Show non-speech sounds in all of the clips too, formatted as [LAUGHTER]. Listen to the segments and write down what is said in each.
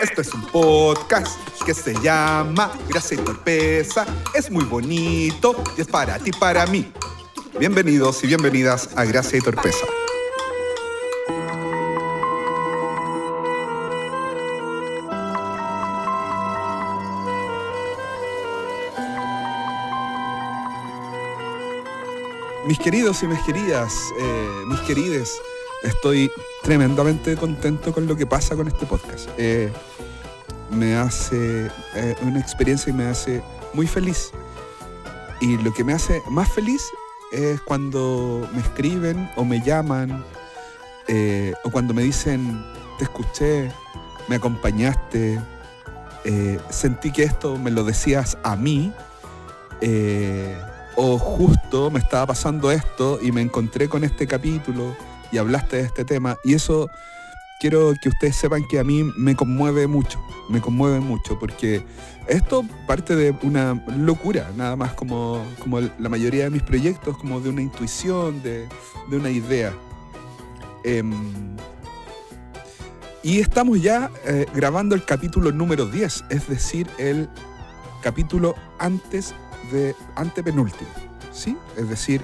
Esto es un podcast que se llama Gracia y Torpeza. Es muy bonito y es para ti, para mí. Bienvenidos y bienvenidas a Gracia y Torpeza. Mis queridos y mis queridas, eh, mis querides, estoy tremendamente contento con lo que pasa con este podcast. Eh, me hace eh, una experiencia y me hace muy feliz. Y lo que me hace más feliz es cuando me escriben o me llaman o cuando me dicen, te escuché, me acompañaste, sentí que esto me lo decías a mí o justo me estaba pasando esto y me encontré con este capítulo y hablaste de este tema. Y eso quiero que ustedes sepan que a mí me conmueve mucho, me conmueve mucho, porque esto parte de una locura, nada más como, como la mayoría de mis proyectos, como de una intuición, de, una idea. Em, y estamos ya eh, grabando el capítulo número 10, es decir, el capítulo antes de antepenúltimo. ¿sí? Es decir,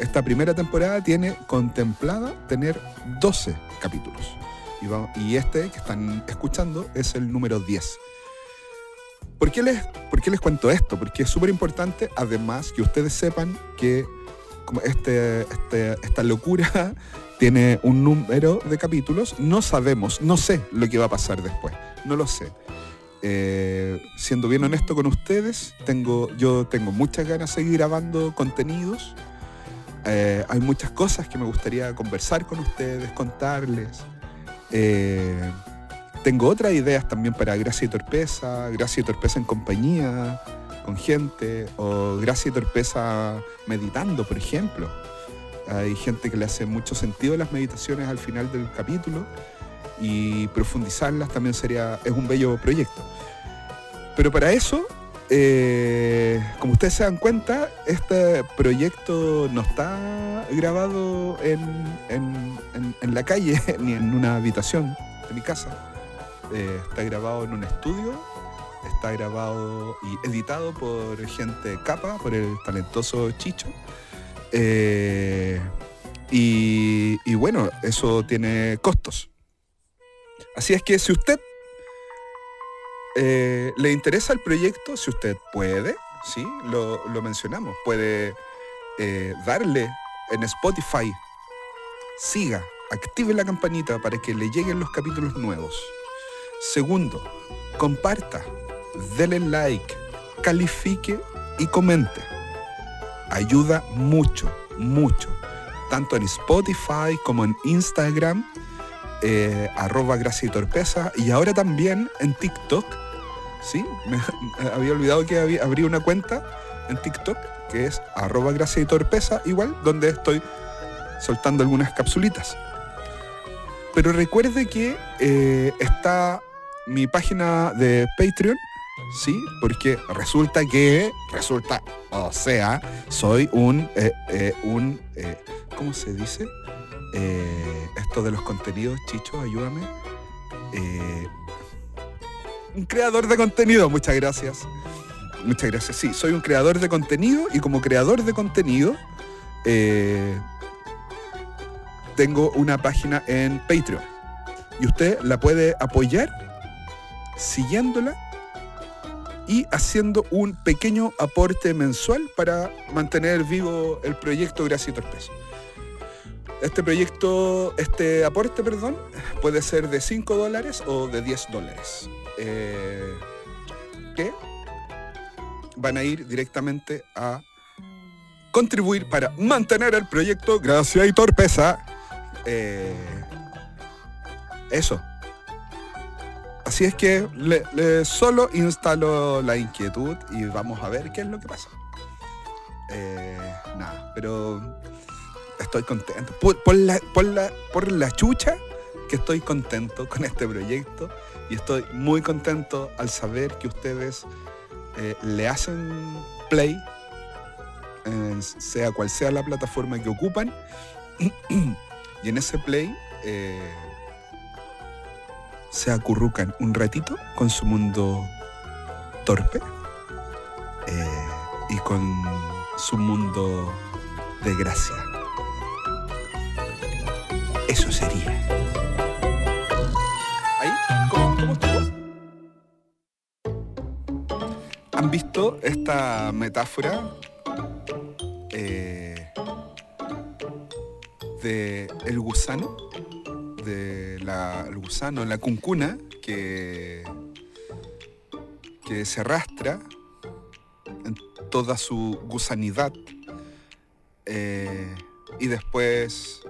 esta primera temporada tiene contemplada tener 12 capítulos. Y, este que están escuchando es el número 10. ¿Por qué les, por qué les cuento esto? Porque es súper importante, además, que ustedes sepan que como este, este, esta locura [LAUGHS] tiene un número de capítulos. No sabemos, no sé lo que va a pasar después. No lo sé. Eh, siendo bien honesto con ustedes, tengo, yo tengo muchas ganas de seguir grabando contenidos. Eh, hay muchas cosas que me gustaría conversar con ustedes, contarles. Eh, tengo otras ideas también para Gracia y Torpeza, Gracia y Torpeza en compañía, con gente, o Gracia y Torpeza meditando, por ejemplo. Hay gente que le hace mucho sentido las meditaciones al final del capítulo y profundizarlas también sería, es un bello proyecto. Pero para eso, eh, como ustedes se dan cuenta, este proyecto no está grabado en, la calle [LAUGHS] ni en una habitación de mi casa. Eh, está grabado en un estudio, está grabado y editado por gente capa, por el talentoso Chicho. Eh, y bueno, eso tiene costos. Así es que si usted eh, le interesa el proyecto, si usted puede, sí, lo, mencionamos, puede eh, darle en Spotify, siga, active la campanita para que le lleguen los capítulos nuevos. Segundo, comparta, dele like, califique y comente. Ayuda mucho, mucho, tanto en Spotify como en Instagram eh, arroba gracia y torpeza, y ahora también en TikTok, ¿sí? Me, [LAUGHS] había olvidado que había, abrí una cuenta en TikTok, que es arroba gracia y torpeza, igual, donde estoy soltando algunas capsulitas. Pero recuerde que eh, está mi página de Patreon, ¿sí? Porque resulta que, resulta, o sea, soy un, eh, un ¿cómo se dice? Eh, esto de los contenidos, Chicho, ayúdame. Un creador de contenido, muchas gracias. Muchas gracias. Sí, soy un creador de contenido y como creador de contenido eh, tengo una página en Patreon. Y usted la puede apoyar siguiéndola y haciendo un pequeño aporte mensual para mantener vivo el proyecto Gracias y Torpeso. Este proyecto, este aporte, perdón, puede ser de 5 dólares o de 10 dólares. Eh, que van a ir directamente a contribuir para mantener el proyecto Gracia y Torpeza. Eh, eso. Así es que le, solo instalo la inquietud y vamos a ver qué es lo que pasa. Eh, nada, pero estoy contento. Por, la, por, la, chucha que estoy contento con este proyecto y estoy muy contento al saber que ustedes eh, le hacen play, sea cual sea la plataforma que ocupan, [CLEARS THROAT] y en ese play eh, se acurrucan un ratito con su mundo torpe eh, y con su mundo de gracia. Eso sería. ¿Han visto esta metáfora eh, de el gusano? De la, gusano, la cuncuna que, que se arrastra en toda su gusanidad eh, y después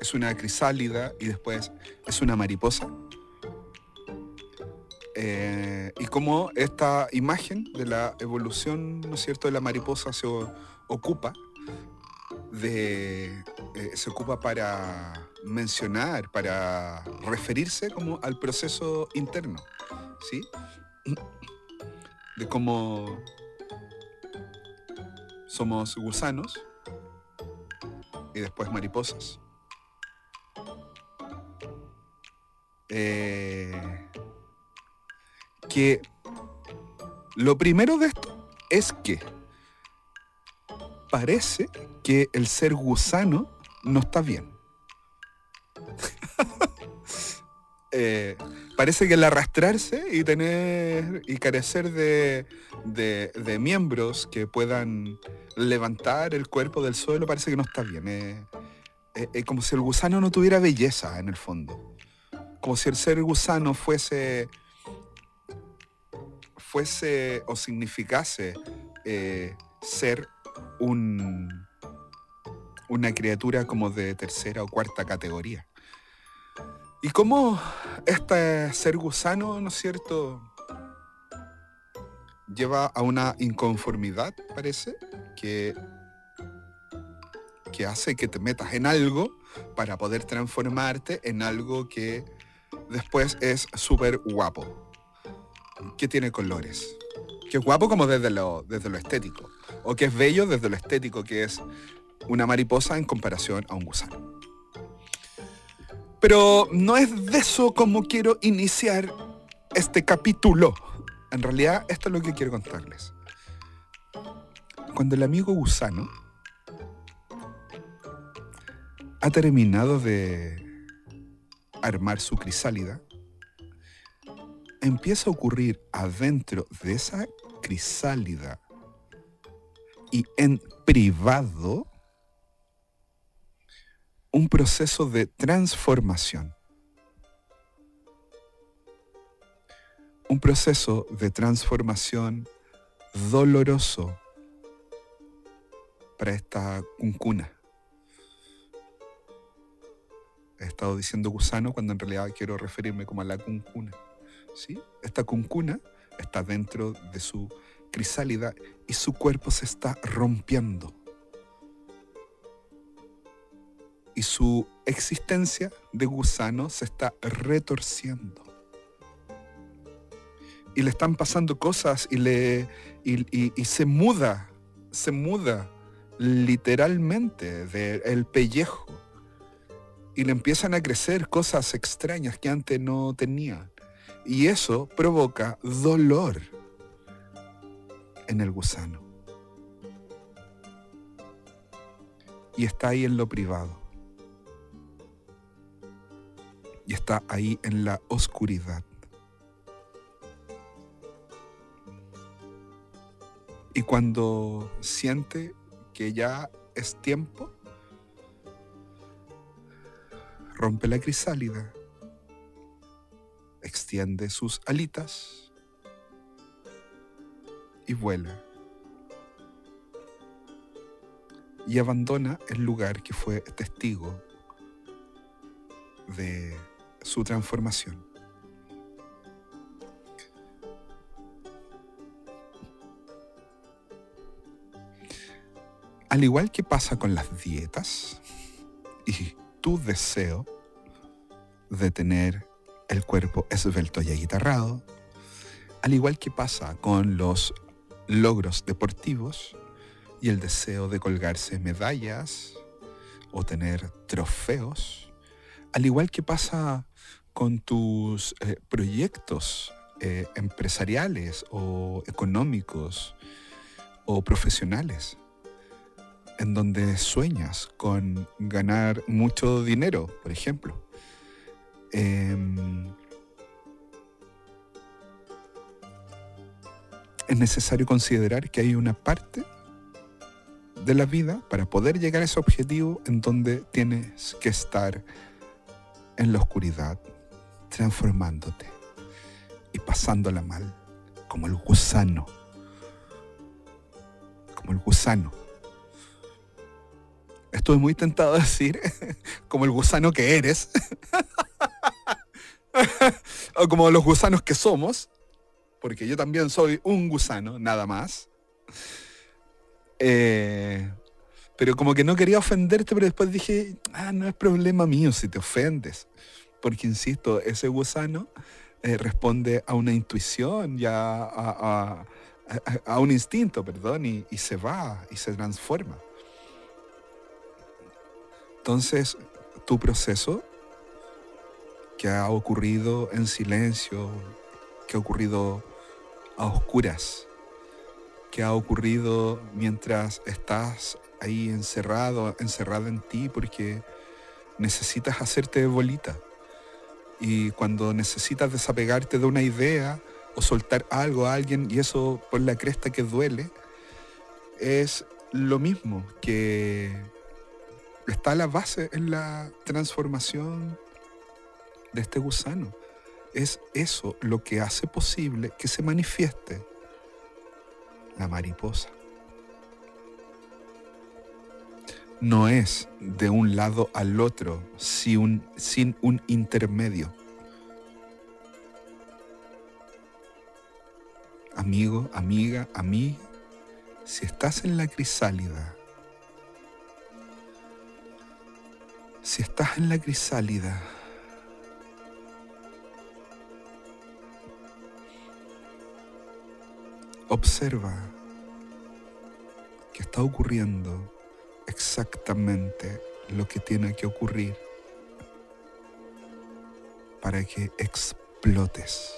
es una crisálida y después es una mariposa. Eh, y cómo esta imagen de la evolución, ¿no es cierto?, de la mariposa se ocupa de eh, se ocupa para mencionar, para referirse como al proceso interno, ¿sí? De cómo somos gusanos y después mariposas. Eh, lo primero de esto es que parece que el ser gusano no está bien. [LAUGHS] Eh, parece que el arrastrarse y tener y carecer de, de- miembros que puedan levantar el cuerpo del suelo parece que no está bien. Eh, eh, eh, como si el gusano no tuviera belleza en el fondo. Como si el ser gusano fuese fuese o significase eh, ser un, una criatura como de tercera o cuarta categoría. Y como este ser gusano, ¿no es cierto?, lleva a una inconformidad, parece, que, que hace que te metas en algo para poder transformarte en algo que después es súper guapo, que tiene colores, que es guapo como desde lo, desde lo estético, o que es bello desde lo estético, que es una mariposa en comparación a un gusano. Pero no es de eso como quiero iniciar este capítulo. En realidad, esto es lo que quiero contarles. Cuando el amigo gusano ha terminado de armar su crisálida, empieza a ocurrir adentro de esa crisálida y en privado un proceso de transformación. Un proceso de transformación doloroso para esta cuncuna. He estado diciendo gusano cuando en realidad quiero referirme como a la cuncuna. ¿Sí? Esta cuncuna está dentro de su crisálida y su cuerpo se está rompiendo. Y su existencia de gusano se está retorciendo. Y le están pasando cosas y, le, y, y- y se muda, se muda literalmente del pellejo. Y le empiezan a crecer cosas extrañas que antes no tenía. Y eso provoca dolor en el gusano. Y está ahí en lo privado. Y está ahí en la oscuridad. Y cuando siente que ya es tiempo, rompe la crisálida, extiende sus alitas y vuela. Y abandona el lugar que fue testigo de su transformación. Al igual que pasa con las dietas y tu deseo de tener el cuerpo esbelto y aguitarrado, al igual que pasa con los logros deportivos y el deseo de colgarse medallas o tener trofeos, al igual que pasa con tus eh, proyectos eh, empresariales o económicos o profesionales, en donde sueñas con ganar mucho dinero, por ejemplo. Em, es necesario considerar que hay una parte de la vida para poder llegar a ese objetivo en donde tienes que estar en la oscuridad, transformándote y pasándola mal, como el gusano, como el gusano. Estoy muy tentado a decir, [LAUGHS] como el gusano que eres, [LAUGHS] [LAUGHS] o como los gusanos que somos, porque yo también soy un gusano, nada más. Eh, pero como que no quería ofenderte, pero después dije, ah, no es problema mío si te ofendes. Porque, insisto, ese gusano eh, responde a una intuición, ya a, un instinto, perdón, y se va y se transforma. Entonces, tu proceso que ha ocurrido en silencio, que ha ocurrido a oscuras, que ha ocurrido mientras estás ahí encerrado, encerrado en ti porque necesitas hacerte bolita. Y cuando necesitas desapegarte de una idea o soltar algo a alguien y eso por la cresta que duele, es lo mismo que está la base en la transformación de este gusano. Es eso lo que hace posible que se manifieste la mariposa. No es de un lado al otro sin un, sin un intermedio. Amigo, amiga, mí si estás en la crisálida, si estás en la crisálida, observa que está ocurriendo exactamente lo que tiene que ocurrir para que explotes.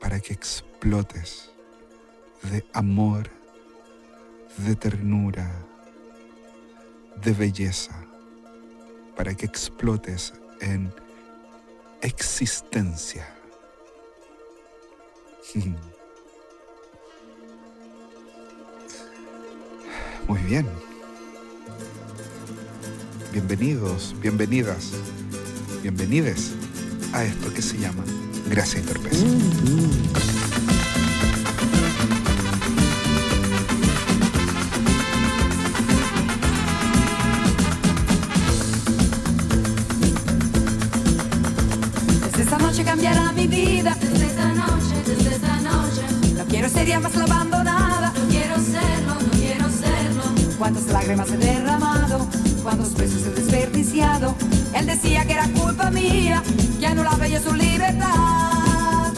Para que explotes de amor, de ternura, de belleza. Para que explotes en existencia. [LAUGHS] Muy bien. Bienvenidos, bienvenidas, bienvenides a esto que se llama Gracia y Torpeza. Desde lágrimas he derramado, cuántos besos he desperdiciado. Él decía que era culpa mía, que anulaba yo su libertad.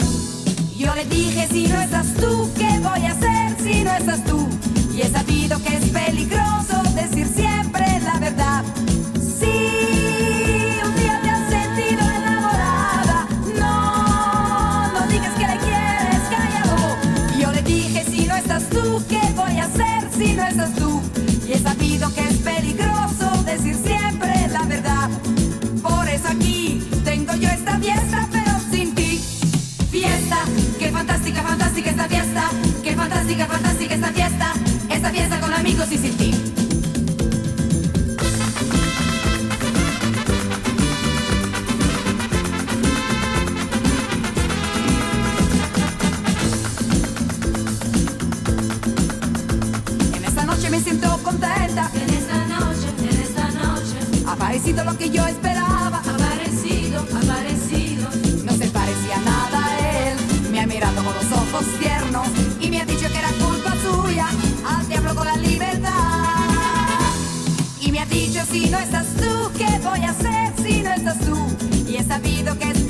Yo le dije, si no estás tú, ¿qué voy a hacer si no estás tú? Y he sabido que es los ojos tiernos y me ha dicho que era culpa suya. Al diablo con la libertad. Y me ha dicho si no estás tú, ¿qué voy a hacer si no estás tú? Y he sabido que es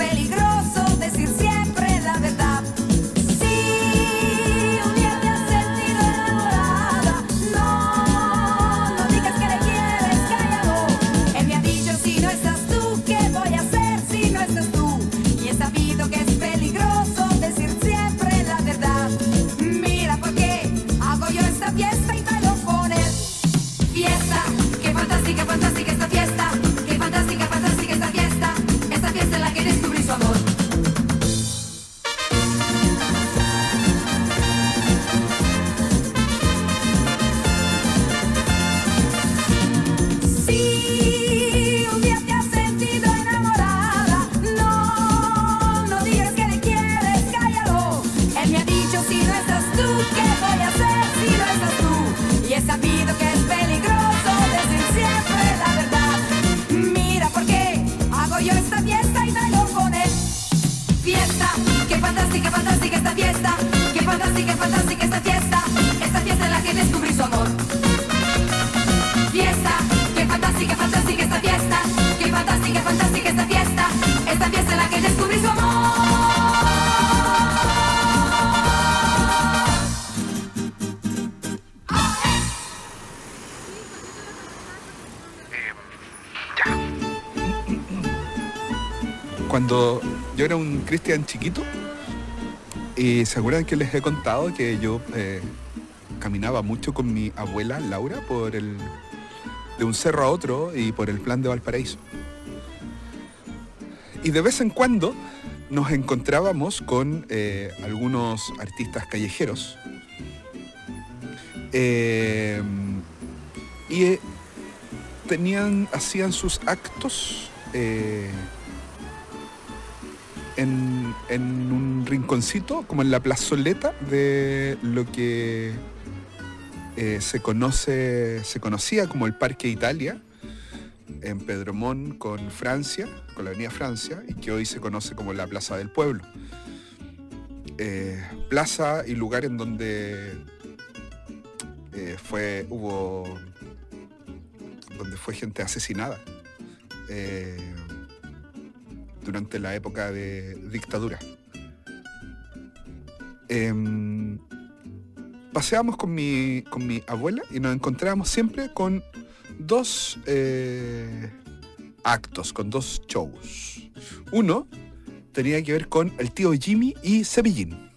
un cristian chiquito, y se acuerdan que les he contado que yo eh, caminaba mucho con mi abuela Laura por el de un cerro a otro y por el plan de Valparaíso. Y de vez en cuando nos encontrábamos con eh, algunos artistas callejeros. Eh, y tenían, hacían sus actos en, un rinconcito, como en la plazoleta de lo que eh, se conoce, se conocía como el Parque Italia, en Pedromón con Francia, con la Avenida Francia, y que hoy se conoce como la Plaza del Pueblo. Eh, plaza y lugar en donde eh, fue, hubo, donde fue gente asesinada durante la época de dictadura. Em, paseábamos con mi, con mi abuela y nos encontrábamos siempre con dos eh, actos, con dos shows. Uno tenía que ver con el tío Jimmy y Cepillín,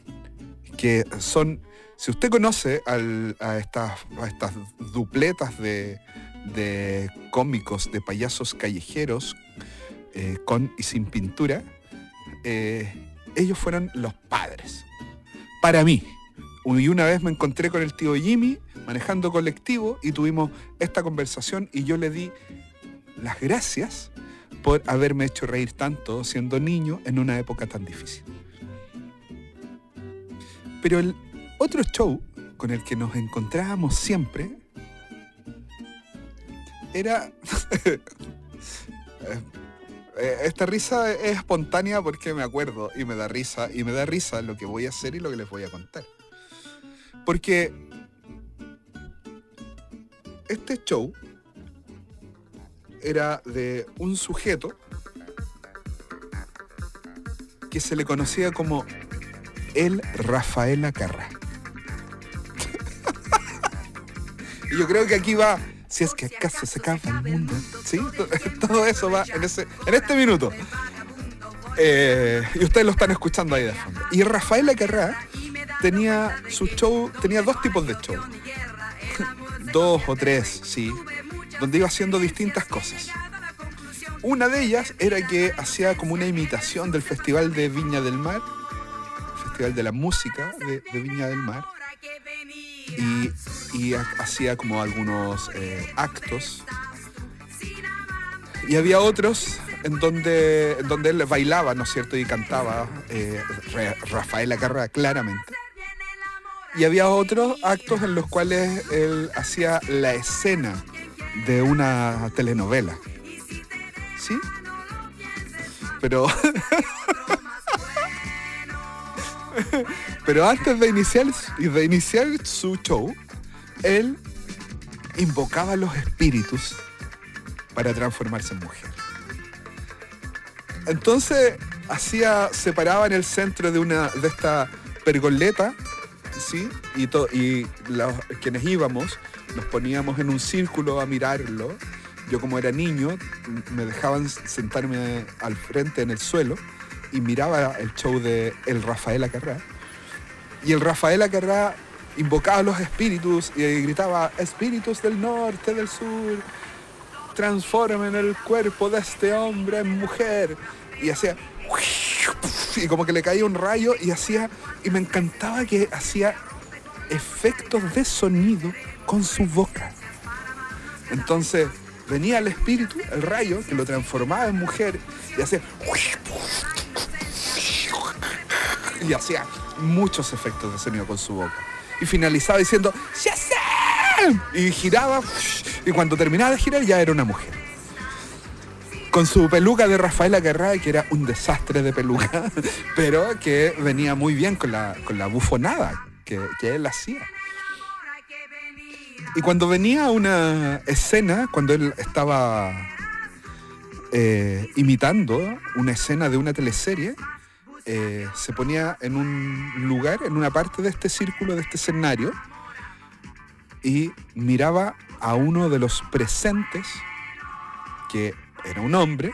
que son, si usted conoce a, estas, estas dupletas de, de cómicos, de payasos callejeros, eh, con y sin pintura, eh, ellos fueron los padres. Para mí. Y una vez me encontré con el tío Jimmy manejando colectivo y tuvimos esta conversación y yo le di las gracias por haberme hecho reír tanto siendo niño en una época tan difícil. Pero el otro show con el que nos encontrábamos siempre era... [LAUGHS] Eh, Esta risa es espontánea porque me acuerdo y me da risa y me da risa lo que voy a hacer y lo que les voy a contar. Porque este show era de un sujeto que se le conocía como el Rafael Acarra. [LAUGHS] y yo creo que aquí va, si es que acaso se acaba el mundo, ¿sí? To- Todo [LAUGHS] eso va en, ese, en este minuto. Eh, y ustedes lo están escuchando ahí de fondo. Y Rafael Acarra tenía su show, tenía dos tipos de show. [LAUGHS] dos o tres, sí, donde iba haciendo distintas cosas. Una de ellas era que hacía como una imitación del Festival de Viña del Mar, Festival de la Música de, de Viña del Mar, y, y ha- hacía como algunos eh, actos. Y había otros en donde, donde él bailaba, ¿no es cierto? Y cantaba eh, Ra- Rafael Acarra claramente. Y había otros actos en los cuales él hacía la escena de una telenovela. ¿Sí? Pero. [LAUGHS] [LAUGHS] [LAUGHS] Pero antes de iniciar, de iniciar su show, él invocaba a los espíritus para transformarse en mujer. Entonces hacía, se paraba en el centro de una de esta pergoleta, ¿sí? Y, to- y los, quienes íbamos nos poníamos en un círculo a mirarlo. Yo como era niño, me dejaban sentarme al frente en el suelo y miraba el show de el Rafael Acarrá. Y el Rafael Acarrá invocaba a los espíritus y gritaba, espíritus del norte, del sur. transformen el cuerpo de este hombre en mujer. Y hacía... Y como que le caía un rayo y hacía... Y me encantaba que hacía efectos de sonido con su boca. Entonces venía el espíritu, el rayo, que lo transformaba en mujer y hacía... Y hacía muchos efectos de sonido con su boca. Y finalizaba diciendo, ¡Shazam! Y giraba, y cuando terminaba de girar ya era una mujer. Con su peluca de Rafaela Guerra, que era un desastre de peluca, [LAUGHS] pero que venía muy bien con la, con la bufonada que, que él hacía. Y cuando venía una escena, cuando él estaba eh, imitando una escena de una teleserie, eh, se ponía en un lugar, en una parte de este círculo, de este escenario, y miraba a uno de los presentes, que era un hombre,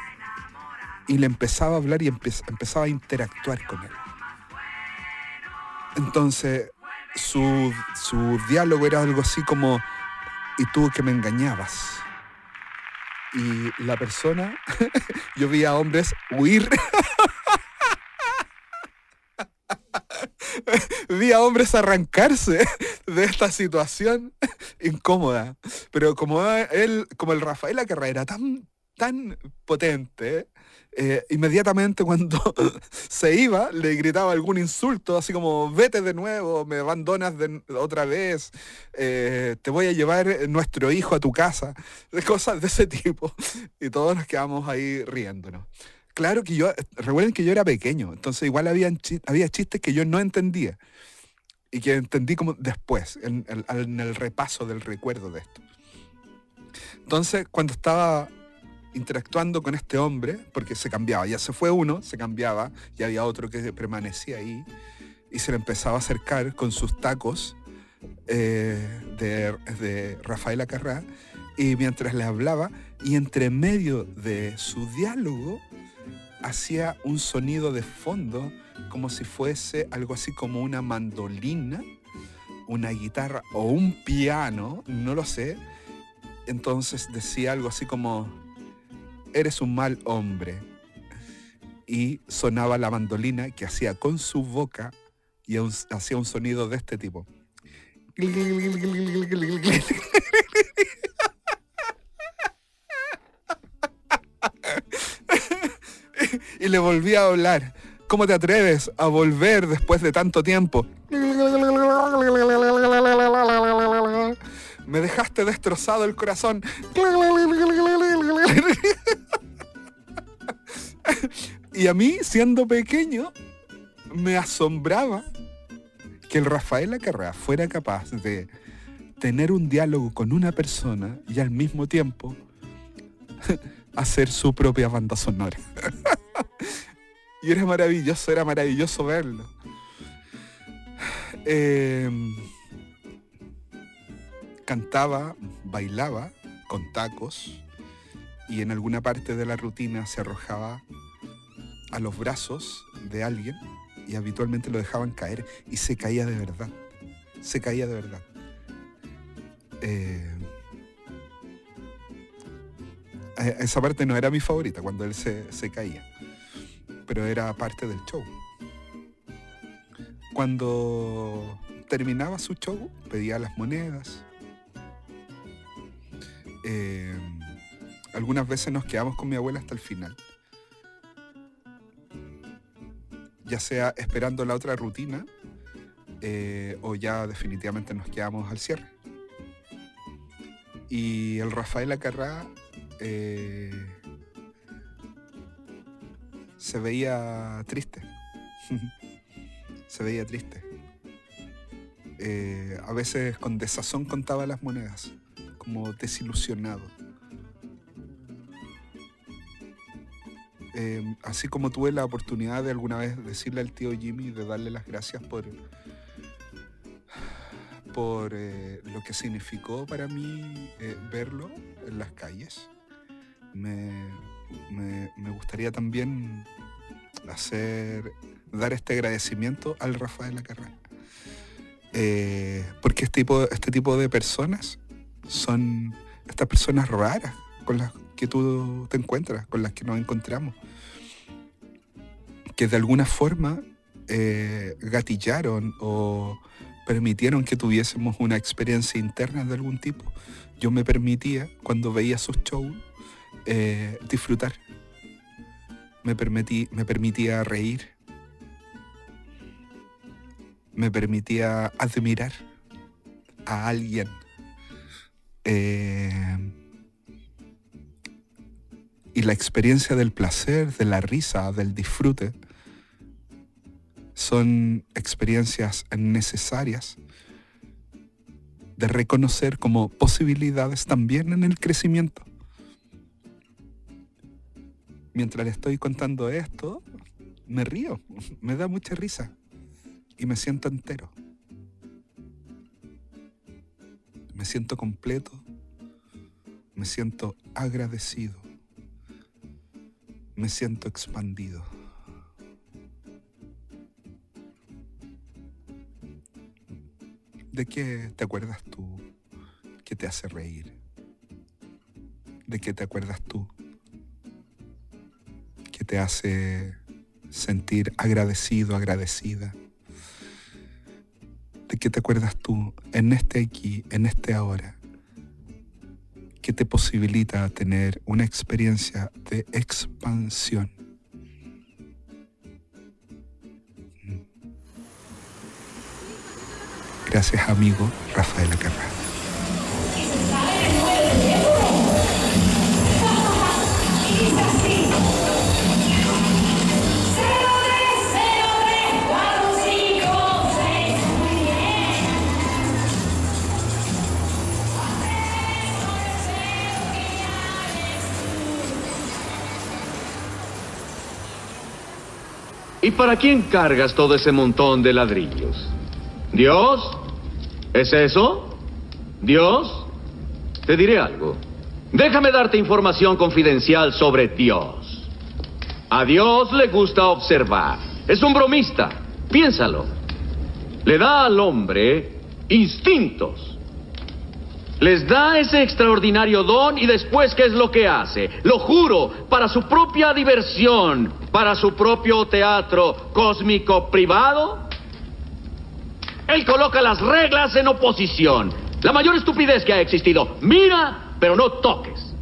y le empezaba a hablar y empe- empezaba a interactuar con él. Entonces, su, su diálogo era algo así como, y tú que me engañabas. Y la persona, [LAUGHS] yo vi a hombres huir. [LAUGHS] [LAUGHS] vi a hombres arrancarse [LAUGHS] de esta situación [LAUGHS] incómoda. Pero como él, como el Rafael Acarra era tan, tan potente, eh, inmediatamente cuando se iba le gritaba algún insulto, así como vete de nuevo, me abandonas de, otra vez, eh, te voy a llevar nuestro hijo a tu casa, cosas de ese tipo. Y todos nos quedamos ahí riéndonos. Claro que yo, recuerden que yo era pequeño, entonces igual habían chi- había chistes que yo no entendía y que entendí como después, en, el- en el repaso del recuerdo de esto. Entonces, cuando estaba interactuando con este hombre, porque se cambiaba, ya se fue uno, se cambiaba, y había otro que permanecía ahí, y se le empezaba a acercar con sus tacos eh, de, de Rafael Acarrá, y mientras le hablaba, y entre medio de su diálogo, hacía un sonido de fondo, como si fuese algo así como una mandolina, una guitarra o un piano, no lo sé. Entonces decía algo así como, eres un mal hombre. Y sonaba la mandolina que hacía con su boca y hacía un sonido de este tipo. [LAUGHS] Y le volví a hablar. ¿Cómo te atreves a volver después de tanto tiempo? Me dejaste destrozado el corazón. [LAUGHS] Y a mí, siendo pequeño, me asombraba que el Rafael Acarrá fuera capaz de tener un diálogo con una persona y al mismo tiempo [LAUGHS] hacer su propia banda sonora. Y era maravilloso, era maravilloso verlo. [SIGHS] Eh, cantaba, bailaba con tacos y en alguna parte de la rutina se arrojaba a los brazos de alguien y habitualmente lo dejaban caer y se caía de verdad. Se caía de verdad. Eh, eh, esa parte no era mi favorita cuando él se, se caía, pero era parte del show. Cuando terminaba su show, pedía las monedas. Eh, algunas veces nos quedamos con mi abuela hasta el final. Ya sea esperando la otra rutina eh, o ya definitivamente nos quedamos al cierre. Y el Rafael Acarrá eh, se veía triste. [LAUGHS] se veía triste. Eh, a veces con desazón contaba las monedas, como desilusionado. Eh, así como tuve la oportunidad de alguna vez decirle al tío Jimmy de darle las gracias por, por eh, lo que significó para mí verlo en las calles. Me- me gustaría también hacer, dar este agradecimiento al Rafael Acarrá. Eh, porque este tipo, este tipo de personas son estas personas raras con las que tú te encuentras, con las que nos encontramos, que de alguna forma eh, gatillaron o permitieron que tuviésemos una experiencia interna de algún tipo. Yo me permitía, cuando veía sus shows, eh, disfrutar. Me, permití, me permitía reír. Me permitía admirar a alguien. Eh, y la experiencia del placer, de la risa, del disfrute, son experiencias necesarias de reconocer como posibilidades también en el crecimiento. Mientras le estoy contando esto, me río, [LAUGHS] me da mucha risa y me siento entero. Me siento completo, me siento agradecido, me siento expandido. ¿De qué te acuerdas tú que te hace reír? ¿De qué te acuerdas tú te hace sentir agradecido, agradecida? ¿De qué te acuerdas tú en este aquí, en este ahora? que te posibilita tener una experiencia de expansión Gracias amigo Rafael Acarra. ¿Y para quién cargas todo ese montón de ladrillos? ¿Dios? ¿Es eso? ¿Dios? Te diré algo. Déjame darte información confidencial sobre Dios. A Dios le gusta observar. Es un bromista. Piénsalo. Le da al hombre instintos. Les da ese extraordinario don y después, ¿qué es lo que hace? Lo juro, para su propia diversión, para su propio teatro cósmico privado, él coloca las reglas en oposición. La mayor estupidez que ha existido. Mira, pero no toques.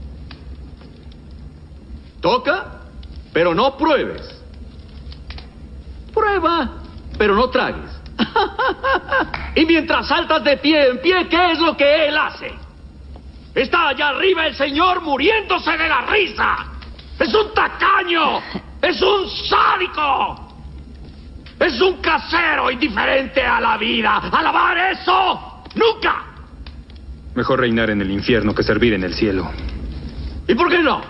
Toca, pero no pruebes. Prueba, pero no tragues. Y mientras saltas de pie en pie, ¿qué es lo que él hace? Está allá arriba el señor muriéndose de la risa. Es un tacaño. Es un sádico. Es un casero indiferente a la vida. ¡Alabar eso! ¡Nunca! Mejor reinar en el infierno que servir en el cielo. ¿Y por qué no?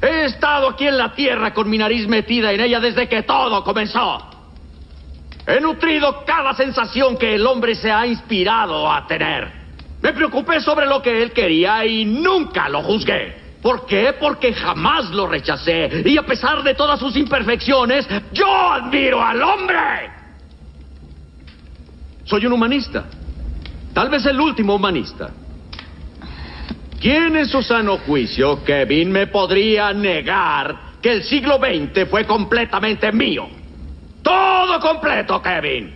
He estado aquí en la tierra con mi nariz metida en ella desde que todo comenzó. He nutrido cada sensación que el hombre se ha inspirado a tener. Me preocupé sobre lo que él quería y nunca lo juzgué. ¿Por qué? Porque jamás lo rechacé. Y a pesar de todas sus imperfecciones, yo admiro al hombre. Soy un humanista. Tal vez el último humanista. ¿Quién en su sano juicio, Kevin, me podría negar que el siglo XX fue completamente mío? Todo completo, Kevin.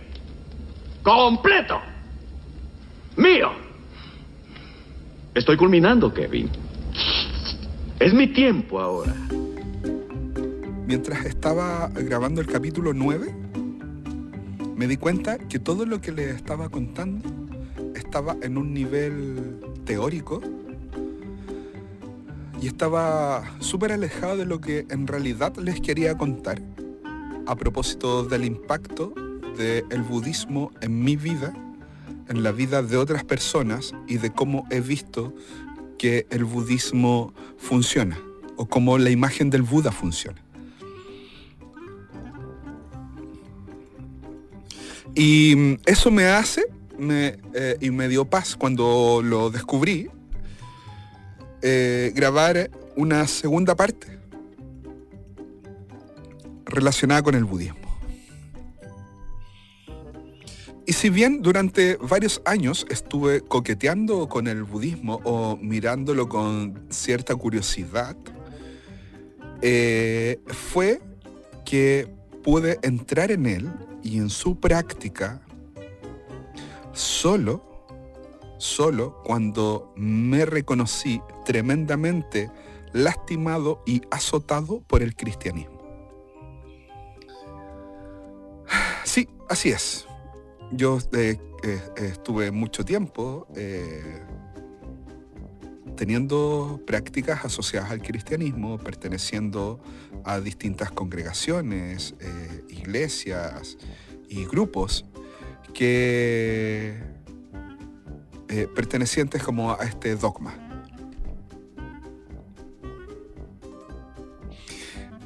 Completo. Mío. Estoy culminando, Kevin. Es mi tiempo ahora. Mientras estaba grabando el capítulo 9, me di cuenta que todo lo que les estaba contando estaba en un nivel teórico y estaba súper alejado de lo que en realidad les quería contar a propósito del impacto del budismo en mi vida, en la vida de otras personas y de cómo he visto que el budismo funciona o cómo la imagen del Buda funciona. Y eso me hace eh, y me dio paz cuando lo descubrí, eh, grabar una segunda parte relacionada con el budismo. Y si bien durante varios años estuve coqueteando con el budismo o mirándolo con cierta curiosidad, eh, fue que pude entrar en él y en su práctica solo, solo cuando me reconocí tremendamente lastimado y azotado por el cristianismo. Sí, así es. Yo eh, eh, estuve mucho tiempo eh, teniendo prácticas asociadas al cristianismo, perteneciendo a distintas congregaciones, iglesias y grupos que pertenecientes como a este dogma.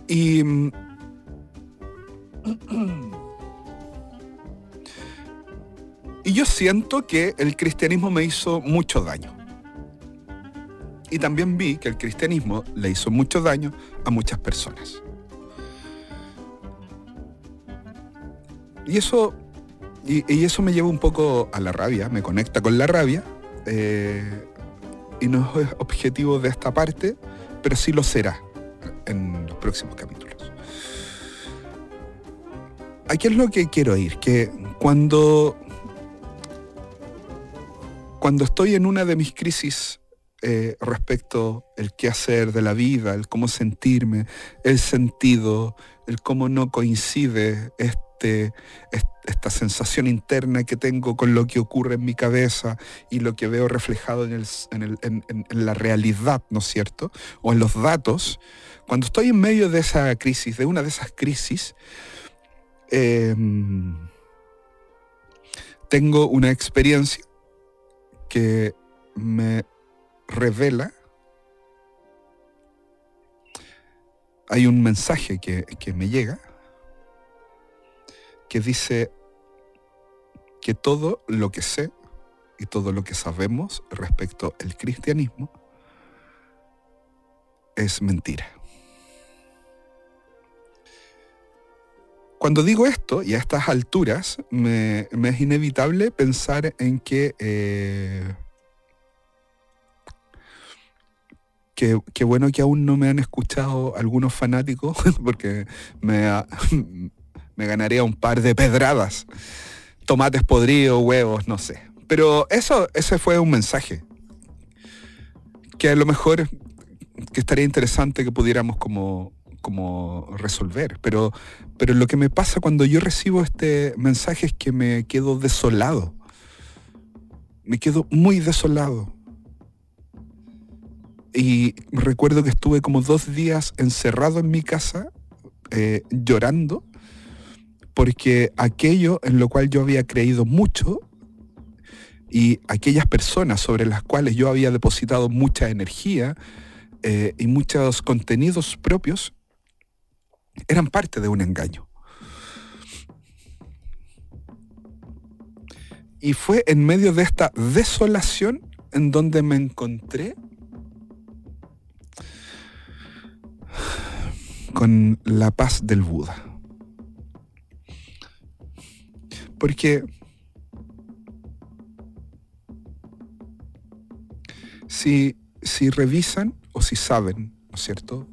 Y [CLEARS THROAT] Y yo siento que el cristianismo me hizo mucho daño. Y también vi que el cristianismo le hizo mucho daño a muchas personas. Y eso, y, eso me lleva un poco a la rabia, me conecta con la rabia. Eh, y no es objetivo de esta parte, pero sí lo será en los próximos capítulos. Aquí es lo que quiero ir, que cuando cuando estoy en una de mis crisis eh, respecto el qué hacer de la vida, el cómo sentirme, el sentido, el cómo no coincide este, esta sensación interna que tengo con lo que ocurre en mi cabeza y lo que veo reflejado en, la realidad, ¿no es cierto? O en los datos. Cuando estoy en medio de esa crisis, de una de esas crisis, em, tengo una experiencia que me revela, hay un mensaje que, me llega que dice que todo lo que sé y todo lo que sabemos respecto al cristianismo es mentira. Cuando digo esto, y a estas alturas, me, es inevitable pensar en que, eh, que, bueno que aún no me han escuchado algunos fanáticos, [LAUGHS] porque me, me ganaría un par de pedradas, tomates podridos, huevos, no sé. Pero eso, ese fue un mensaje que a lo mejor que estaría interesante que pudiéramos como como resolver. Pero, pero lo que me pasa cuando yo recibo este mensaje es que me quedo desolado. Me quedo muy desolado. Y recuerdo que estuve como dos días encerrado en mi casa eh, llorando porque aquello en lo cual yo había creído mucho y aquellas personas sobre las cuales yo había depositado mucha energía eh, y muchos contenidos propios eran parte de un engaño. Y fue en medio de esta desolación en donde me encontré con la paz del Buda. Porque si, si revisan o si saben, ¿no es cierto?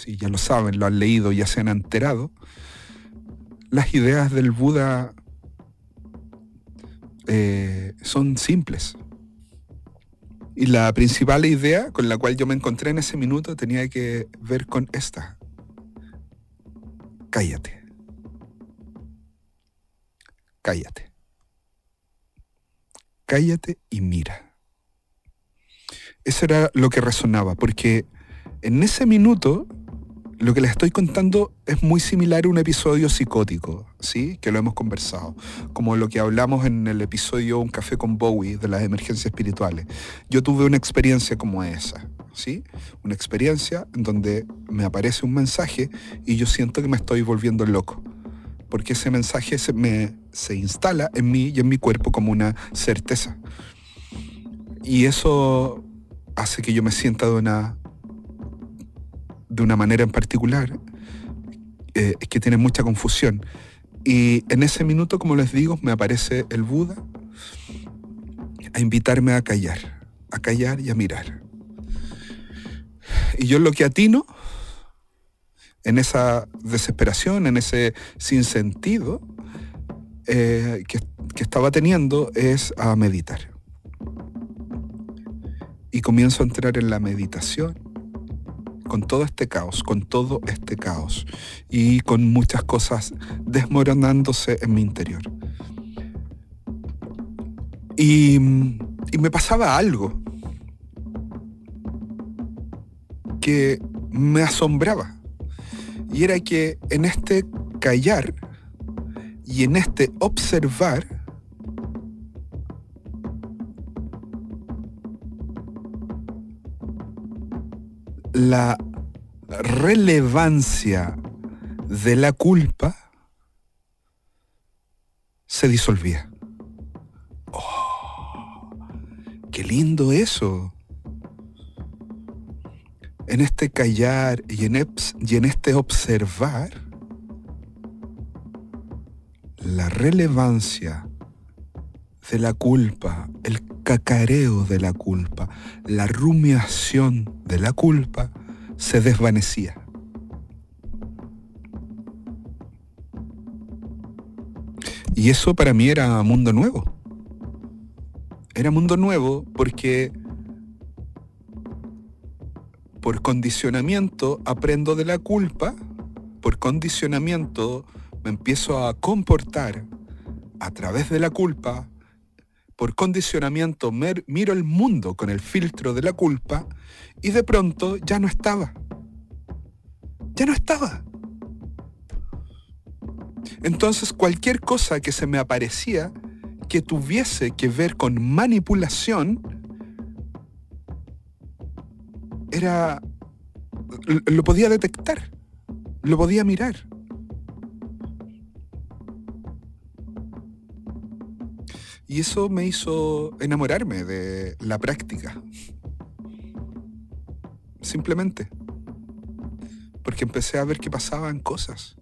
Si ya lo saben, lo han leído, ya se han enterado, las ideas del Buda eh, son simples. Y la principal idea con la cual yo me encontré en ese minuto tenía que ver con esta. Cállate. Cállate. Cállate y mira. Eso era lo que resonaba, porque en ese minuto lo que les estoy contando es muy similar a un episodio psicótico, ¿sí? Que lo hemos conversado, como lo que hablamos en el episodio Un café con Bowie de las emergencias espirituales. Yo tuve una experiencia como esa, ¿sí? Una experiencia en donde me aparece un mensaje y yo siento que me estoy volviendo loco, porque ese mensaje se, me, se instala en mí y en mi cuerpo como una certeza. Y eso hace que yo me sienta de una de una manera en particular, eh, es que tiene mucha confusión. Y en ese minuto, como les digo, me aparece el Buda a invitarme a callar, a callar y a mirar. Y yo lo que atino, en esa desesperación, en ese sinsentido eh, que, que estaba teniendo, es a meditar. Y comienzo a entrar en la meditación con todo este caos, con todo este caos y con muchas cosas desmoronándose en mi interior. Y, y me pasaba algo que me asombraba. Y era que en este callar y en este observar, la relevancia de la culpa se disolvía. ¡Oh! ¡Qué lindo eso! En este callar y en, y en este observar, la relevancia de la culpa, el cacareo de la culpa, la rumiación de la culpa, se desvanecía. Y eso para mí era mundo nuevo. Era mundo nuevo porque por condicionamiento aprendo de la culpa, por condicionamiento me empiezo a comportar a través de la culpa, por condicionamiento miro el mundo con el filtro de la culpa y de pronto ya no estaba. Ya no estaba. Entonces cualquier cosa que se me aparecía que tuviese que ver con manipulación, era... lo podía detectar, lo podía mirar. Y eso me hizo enamorarme de la práctica. Simplemente. Porque empecé a ver que pasaban cosas.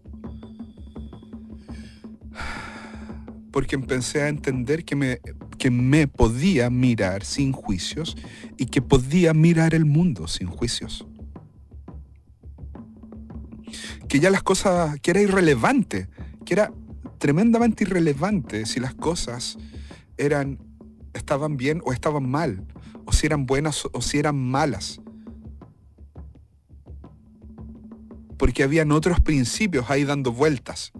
Porque empecé a entender que me, que me podía mirar sin juicios y que podía mirar el mundo sin juicios. Que ya las cosas, que era irrelevante, que era tremendamente irrelevante si las cosas eran, estaban bien o estaban mal, o si eran buenas o si eran malas. Porque habían otros principios ahí dando vueltas.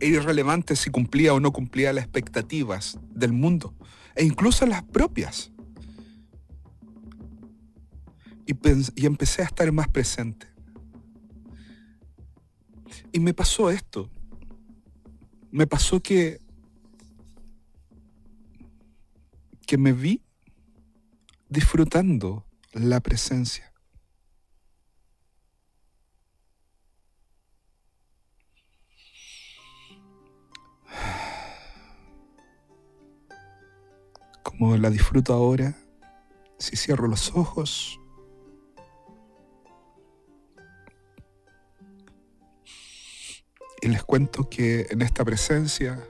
Era irrelevante si cumplía o no cumplía las expectativas del mundo, e incluso las propias. Y, y empecé a estar más presente. Y me pasó esto. Me pasó que que me vi disfrutando la presencia. Como la disfruto ahora, si cierro los ojos, y les cuento que en esta presencia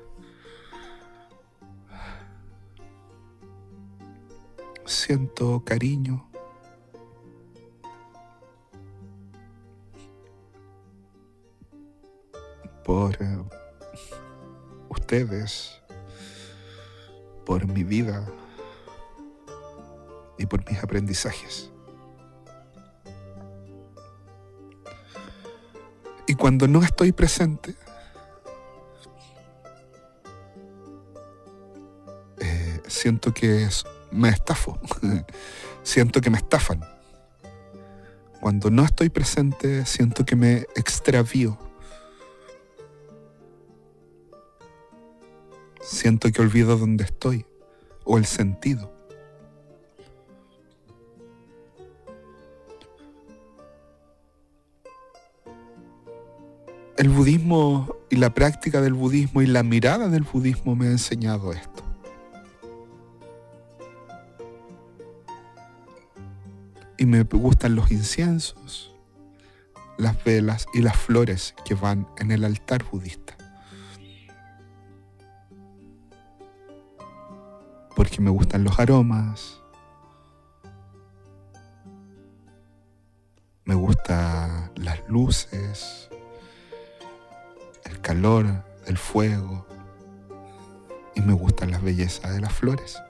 siento cariño. por eh, ustedes, por mi vida y por mis aprendizajes. Y cuando no estoy presente, eh, siento que es me estafo. [LAUGHS] siento que me estafan. Cuando no estoy presente, siento que me extravío. Siento que olvido dónde estoy o el sentido. El budismo y la práctica del budismo y la mirada del budismo me ha enseñado esto. Y me gustan los inciensos, las velas y las flores que van en el altar budista. Porque me gustan los aromas, me gustan las luces, el calor del fuego y me gustan las bellezas de las flores.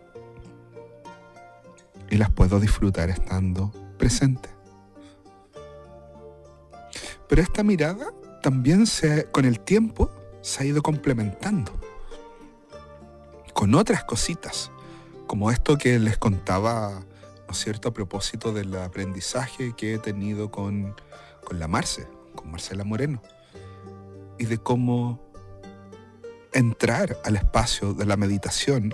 Las puedo disfrutar estando presente. Pero esta mirada también se, con el tiempo se ha ido complementando con otras cositas, como esto que les contaba, ¿no es cierto?, a propósito del aprendizaje que he tenido con, con la Marce, con Marcela Moreno, y de cómo entrar al espacio de la meditación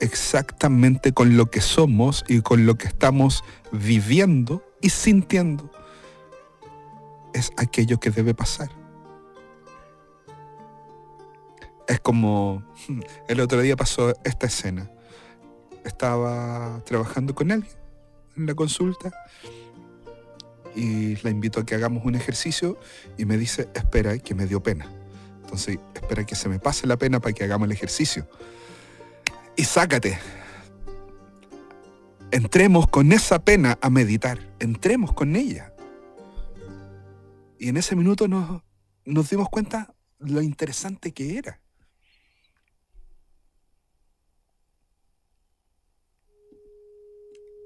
exactamente con lo que somos y con lo que estamos viviendo y sintiendo es aquello que debe pasar. Es como el otro día pasó esta escena. Estaba trabajando con alguien en la consulta y la invito a que hagamos un ejercicio y me dice, espera, que me dio pena. Entonces, espera que se me pase la pena para que hagamos el ejercicio. Y sácate. Entremos con esa pena a meditar. Entremos con ella. Y en ese minuto nos, nos dimos cuenta lo interesante que era.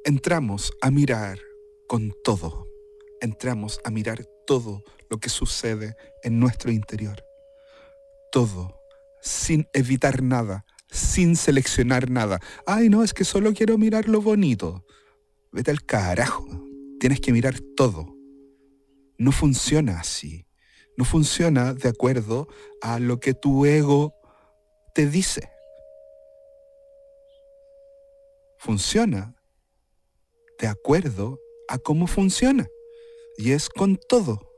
Entramos a mirar con todo. Entramos a mirar todo lo que sucede en nuestro interior. Todo, sin evitar nada, sin seleccionar nada. Ay, no, es que solo quiero mirar lo bonito. Vete al carajo. Tienes que mirar todo. No funciona así. No funciona de acuerdo a lo que tu ego te dice. Funciona de acuerdo a cómo funciona. Y es con todo.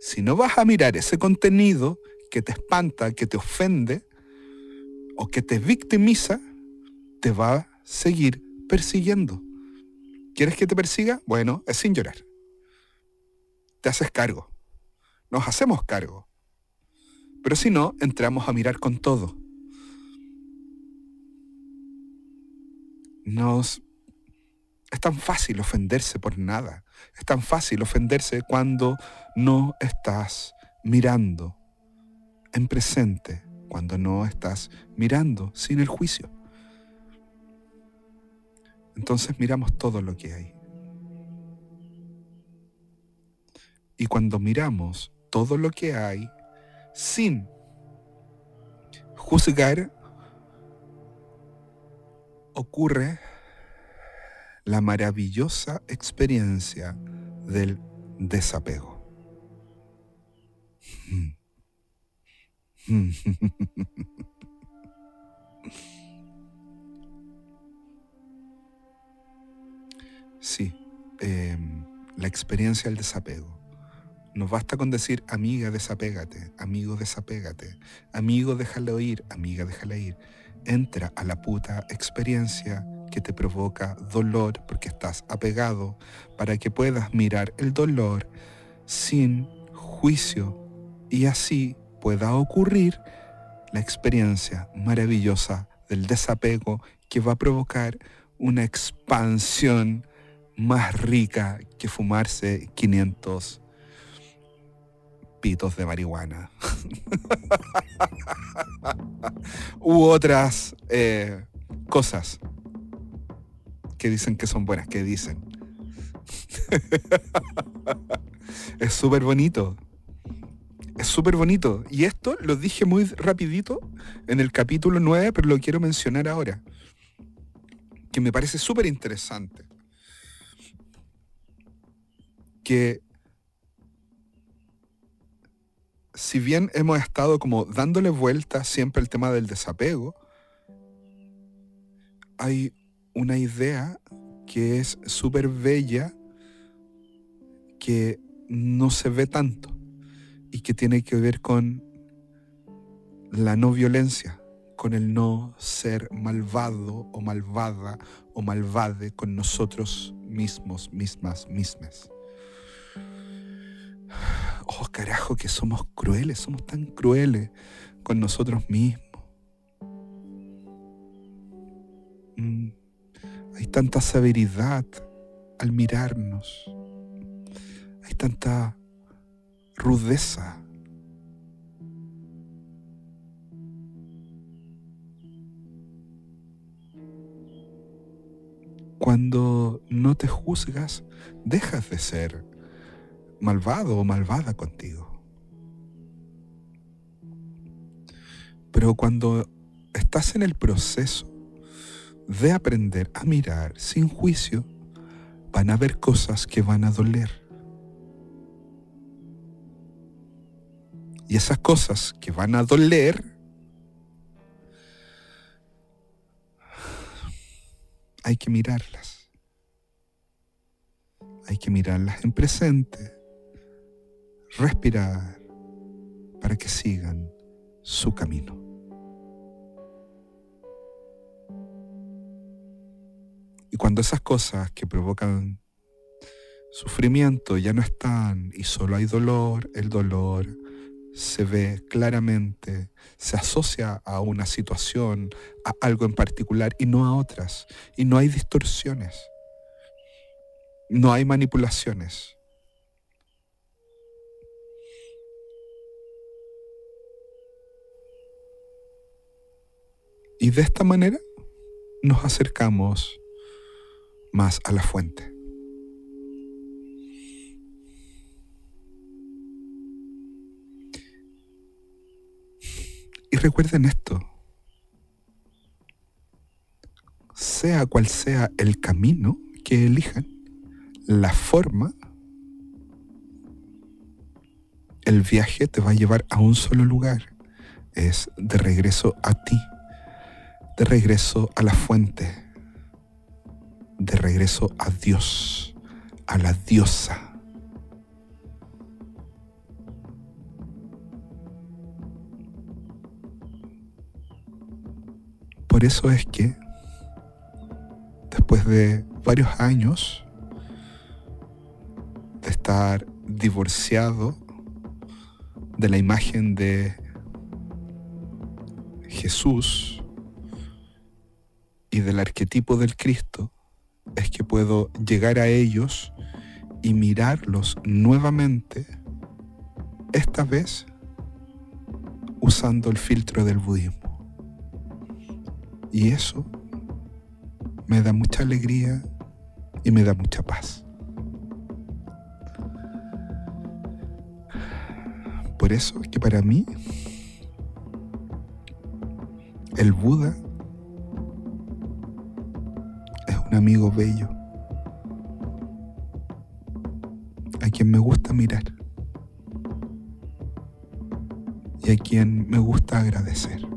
Si no vas a mirar ese contenido que te espanta, que te ofende o que te victimiza, te va a seguir persiguiendo. ¿Quieres que te persiga? Bueno, es sin llorar. Te haces cargo. Nos hacemos cargo. Pero si no, entramos a mirar con todo. Nos... Es tan fácil ofenderse por nada. Es tan fácil ofenderse cuando no estás mirando en presente, cuando no estás mirando sin el juicio. Entonces miramos todo lo que hay. Y cuando miramos todo lo que hay sin juzgar, ocurre la maravillosa experiencia del desapego. [LAUGHS] Sí, em, la experiencia del desapego. No basta con decir, amiga, desapégate, amigo, desapégate, amigo, déjalo ir, amiga, déjala ir. Entra a la puta experiencia que te provoca dolor porque estás apegado para que puedas mirar el dolor sin juicio y así pueda ocurrir la experiencia maravillosa del desapego que va a provocar una expansión más rica que fumarse 500 pitos de marihuana. [LAUGHS] U otras eh, cosas que dicen que son buenas, que dicen. [LAUGHS] es súper bonito. Es súper bonito. Y esto lo dije muy rapidito en el capítulo 9, pero lo quiero mencionar ahora. Que me parece súper interesante que si bien hemos estado como dándole vuelta siempre al tema del desapego, hay una idea que es súper bella, que no se ve tanto y que tiene que ver con la no violencia, con el no ser malvado o malvada o malvade con nosotros mismos, mismas, mismas. Oh, carajo, que somos crueles, somos tan crueles con nosotros mismos. Mm, Hay tanta severidad al mirarnos. Hay tanta rudeza. Cuando no te juzgas, dejas de ser malvado o malvada contigo. Pero cuando estás en el proceso de aprender a mirar sin juicio, van a haber cosas que van a doler. Y esas cosas que van a doler, hay que mirarlas. Hay que mirarlas en presente, respirar para que sigan su camino. Y cuando esas cosas que provocan sufrimiento ya no están y solo hay dolor, el dolor se ve claramente, se asocia a una situación, a algo en particular y no a otras. Y no hay distorsiones, no hay manipulaciones. Y de esta manera nos acercamos más a la fuente. Y recuerden esto, sea cual sea el camino que elijan, la forma, el viaje te va a llevar a un solo lugar, es de regreso a ti, de regreso a la fuente, de regreso a Dios, a la diosa. Eso es que después de varios años de estar divorciado de la imagen de Jesús y del arquetipo del Cristo, es que puedo llegar a ellos y mirarlos nuevamente, esta vez usando el filtro del budismo. Y eso me da mucha alegría y me da mucha paz. Por eso es que para mí el Buda es un amigo bello a quien me gusta mirar y a quien me gusta agradecer.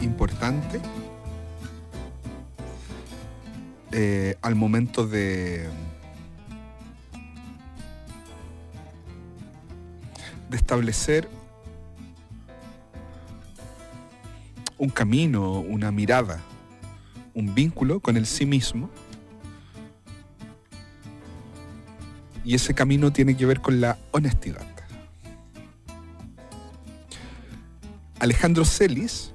Importante eh, al momento de, de establecer un camino, una mirada, un vínculo con el sí mismo. Y ese camino tiene que ver con la honestidad. Alejandro Celis,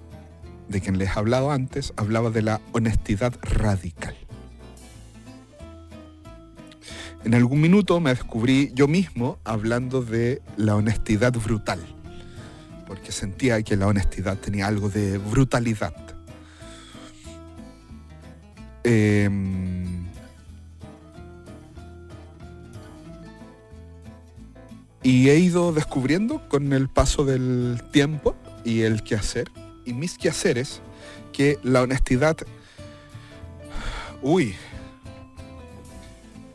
de quien les he hablado antes, hablaba de la honestidad radical. En algún minuto me descubrí yo mismo hablando de la honestidad brutal, porque sentía que la honestidad tenía algo de brutalidad. Em, y he ido descubriendo con el paso del tiempo y el quehacer y mis quehaceres que la honestidad, uy,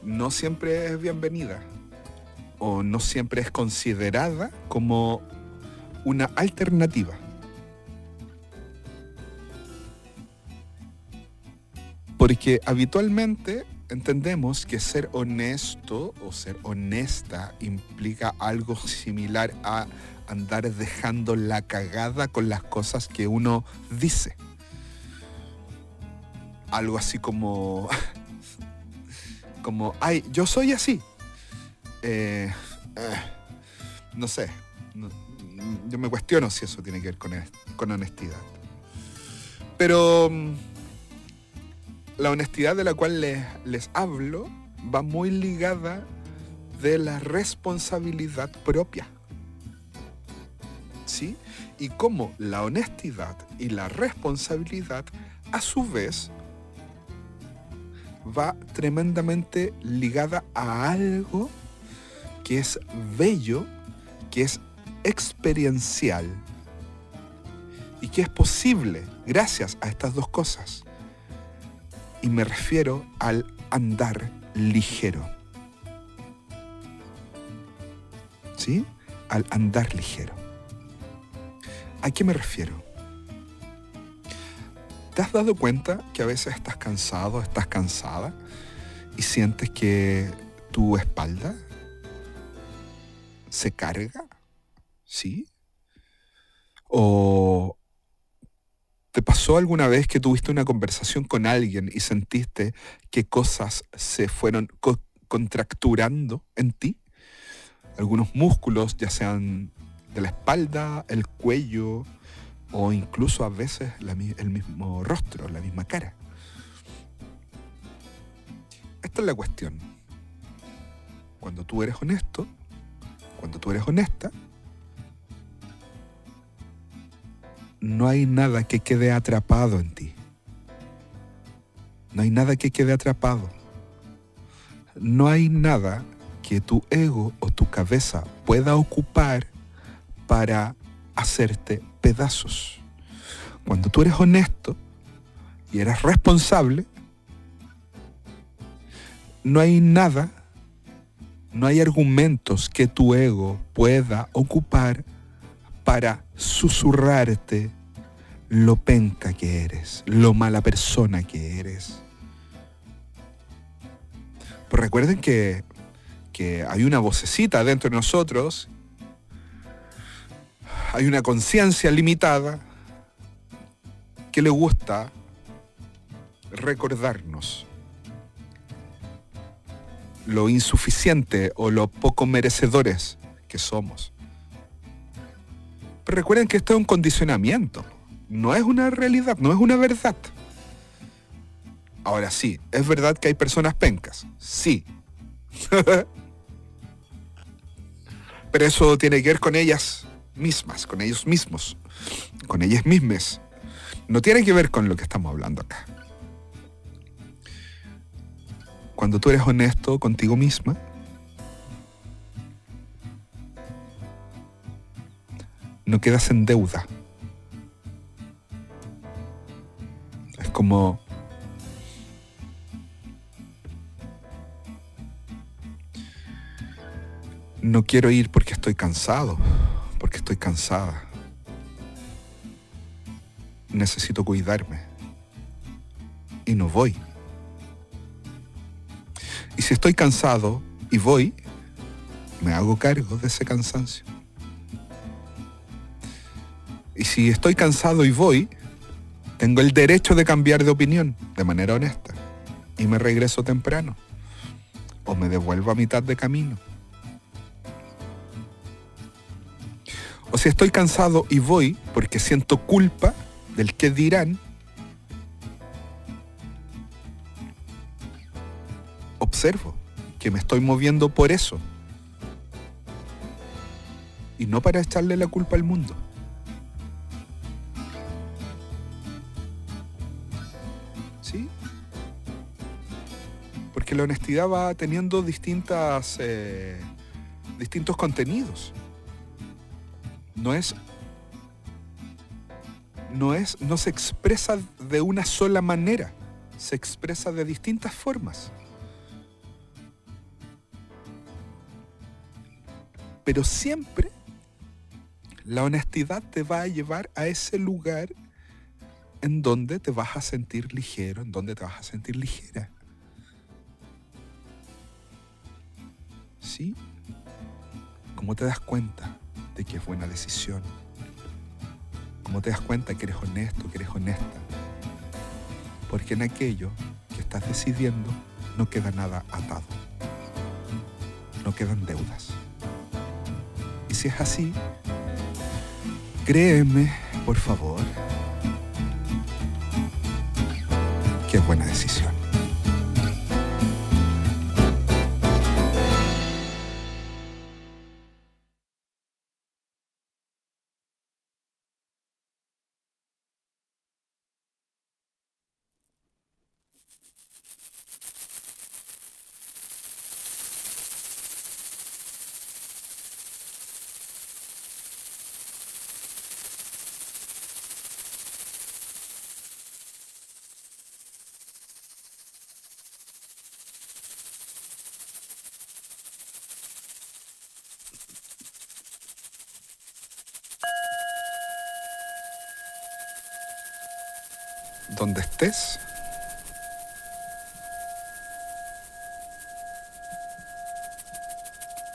no siempre es bienvenida o no siempre es considerada como una alternativa. Porque habitualmente entendemos que ser honesto o ser honesta implica algo similar a andar dejando la cagada con las cosas que uno dice. Algo así como, [LAUGHS] como, ay, yo soy así. Eh, eh, no sé, yo me cuestiono si eso tiene que ver con, con honestidad. Pero mm, la honestidad de la cual les, les hablo va muy ligada de la responsabilidad propia. ¿Sí? Y cómo la honestidad y la responsabilidad a su vez va tremendamente ligada a algo que es bello, que es experiencial y que es posible gracias a estas dos cosas. Y me refiero al andar ligero. ¿Sí? Al andar ligero. ¿A qué me refiero? ¿Te has dado cuenta que a veces estás cansado, estás cansada y sientes que tu espalda se carga? ¿Sí? ¿O te pasó alguna vez que tuviste una conversación con alguien y sentiste que cosas se fueron co- contracturando en ti? Algunos músculos, ya sean de la espalda, el cuello o incluso a veces el mismo rostro, la misma cara. Esta es la cuestión. Cuando tú eres honesto, cuando tú eres honesta, no hay nada que quede atrapado en ti. No hay nada que quede atrapado. No hay nada que tu ego o tu cabeza pueda ocupar para hacerte pedazos. Cuando tú eres honesto y eres responsable, no hay nada, no hay argumentos que tu ego pueda ocupar para susurrarte lo penca que eres, lo mala persona que eres. Pues recuerden que, que hay una vocecita dentro de nosotros, hay una conciencia limitada que le gusta recordarnos lo insuficiente o lo poco merecedores que somos. Pero recuerden que esto es un condicionamiento, no es una realidad, no es una verdad. Ahora sí, es verdad que hay personas pencas, sí. [LAUGHS] Pero eso tiene que ver con ellas mismas, con ellos mismos, con ellas mismas. No tiene que ver con lo que estamos hablando acá. Cuando tú eres honesto contigo misma, no quedas en deuda. Es como no quiero ir porque estoy cansado, porque estoy cansada. Necesito cuidarme. Y no voy. Y si estoy cansado y voy, me hago cargo de ese cansancio. Y si estoy cansado y voy, tengo el derecho de cambiar de opinión de manera honesta. Y me regreso temprano. O me devuelvo a mitad de camino. O si estoy cansado y voy porque siento culpa del que dirán, observo que me estoy moviendo por eso. Y no para echarle la culpa al mundo. ¿Sí? Porque la honestidad va teniendo distintas, eh, distintos contenidos. No es, no es, no se expresa de una sola manera, se expresa de distintas formas. Pero siempre la honestidad te va a llevar a ese lugar en donde te vas a sentir ligero, en donde te vas a sentir ligera. ¿Sí? ¿Cómo te das cuenta de que es buena decisión? ¿Cómo te das cuenta que eres honesto, que eres honesta? Porque en aquello que estás decidiendo no queda nada atado. No quedan deudas. Y si es así, créeme, por favor, que es buena decisión.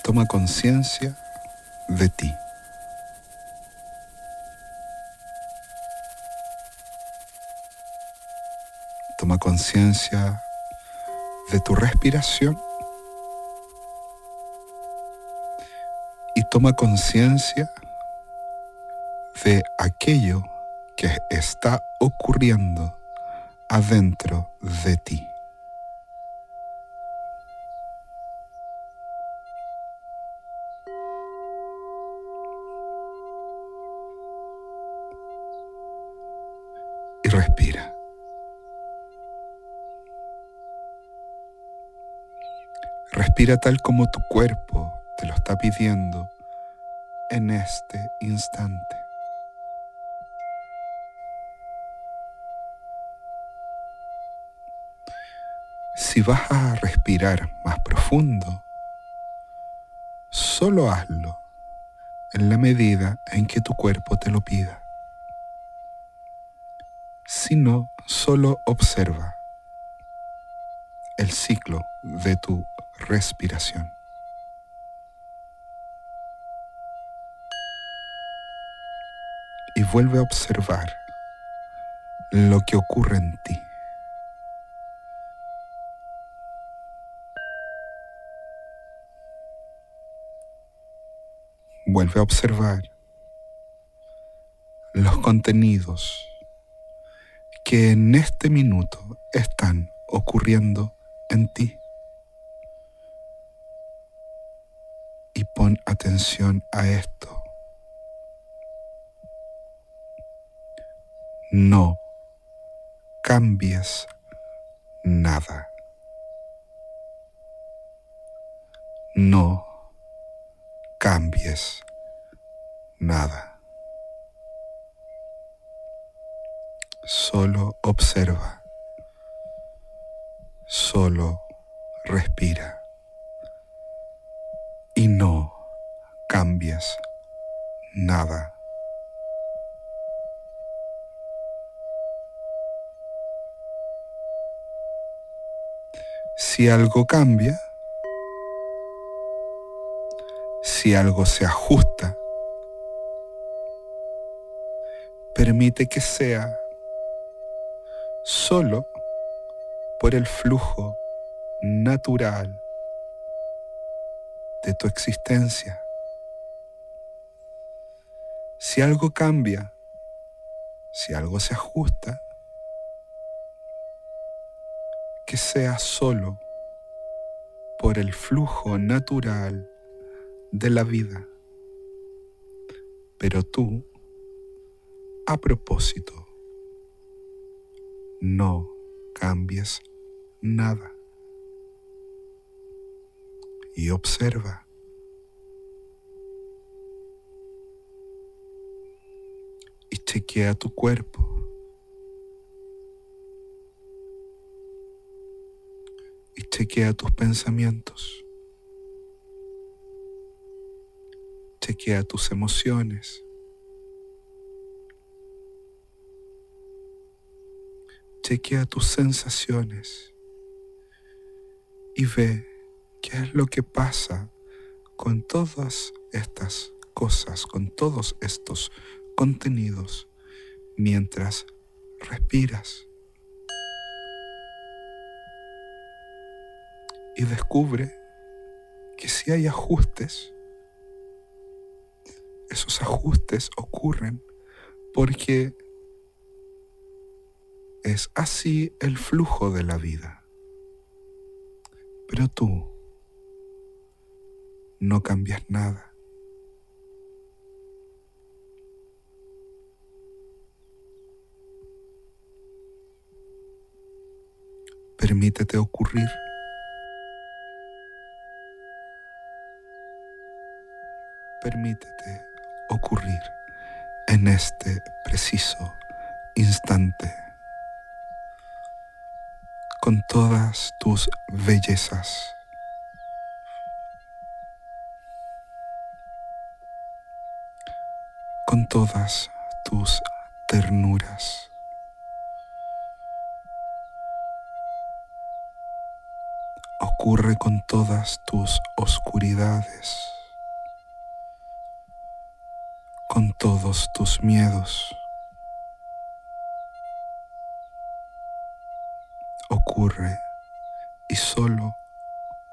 Toma conciencia de ti. Toma conciencia de tu respiración. Y toma conciencia de aquello que está ocurriendo adentro de ti. Y respira. Respira tal como tu cuerpo te lo está pidiendo en este instante. Si vas a respirar más profundo, solo hazlo en la medida en que tu cuerpo te lo pida. Si no, solo observa el ciclo de tu respiración. Y vuelve a observar lo que ocurre en ti. Vuelve a observar los contenidos que en este minuto están ocurriendo en ti. Y pon atención a esto. No cambies nada. No nada. Solo observa. Solo respira. Y no cambies nada. Si algo cambia, si algo se ajusta, permite que sea solo por el flujo natural de tu existencia. Si algo cambia, si algo se ajusta, que sea solo por el flujo natural de la vida. Pero tú, a propósito, no cambies nada. Y observa. Y chequea tu cuerpo. Y chequea tus pensamientos. Chequea tus emociones. Chequea tus sensaciones y ve qué es lo que pasa con todas estas cosas, con todos estos contenidos mientras respiras. Y descubre que si hay ajustes, esos ajustes ocurren porque es así el flujo de la vida. Pero tú no cambias nada. Permítete ocurrir. Permítete ocurrir en este preciso instante con todas tus bellezas. con todas tus ternuras. Ocurre con todas tus oscuridades, con todos tus miedos. Ocurre y solo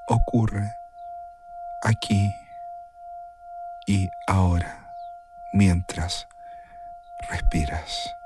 ocurre aquí y ahora mientras respiras.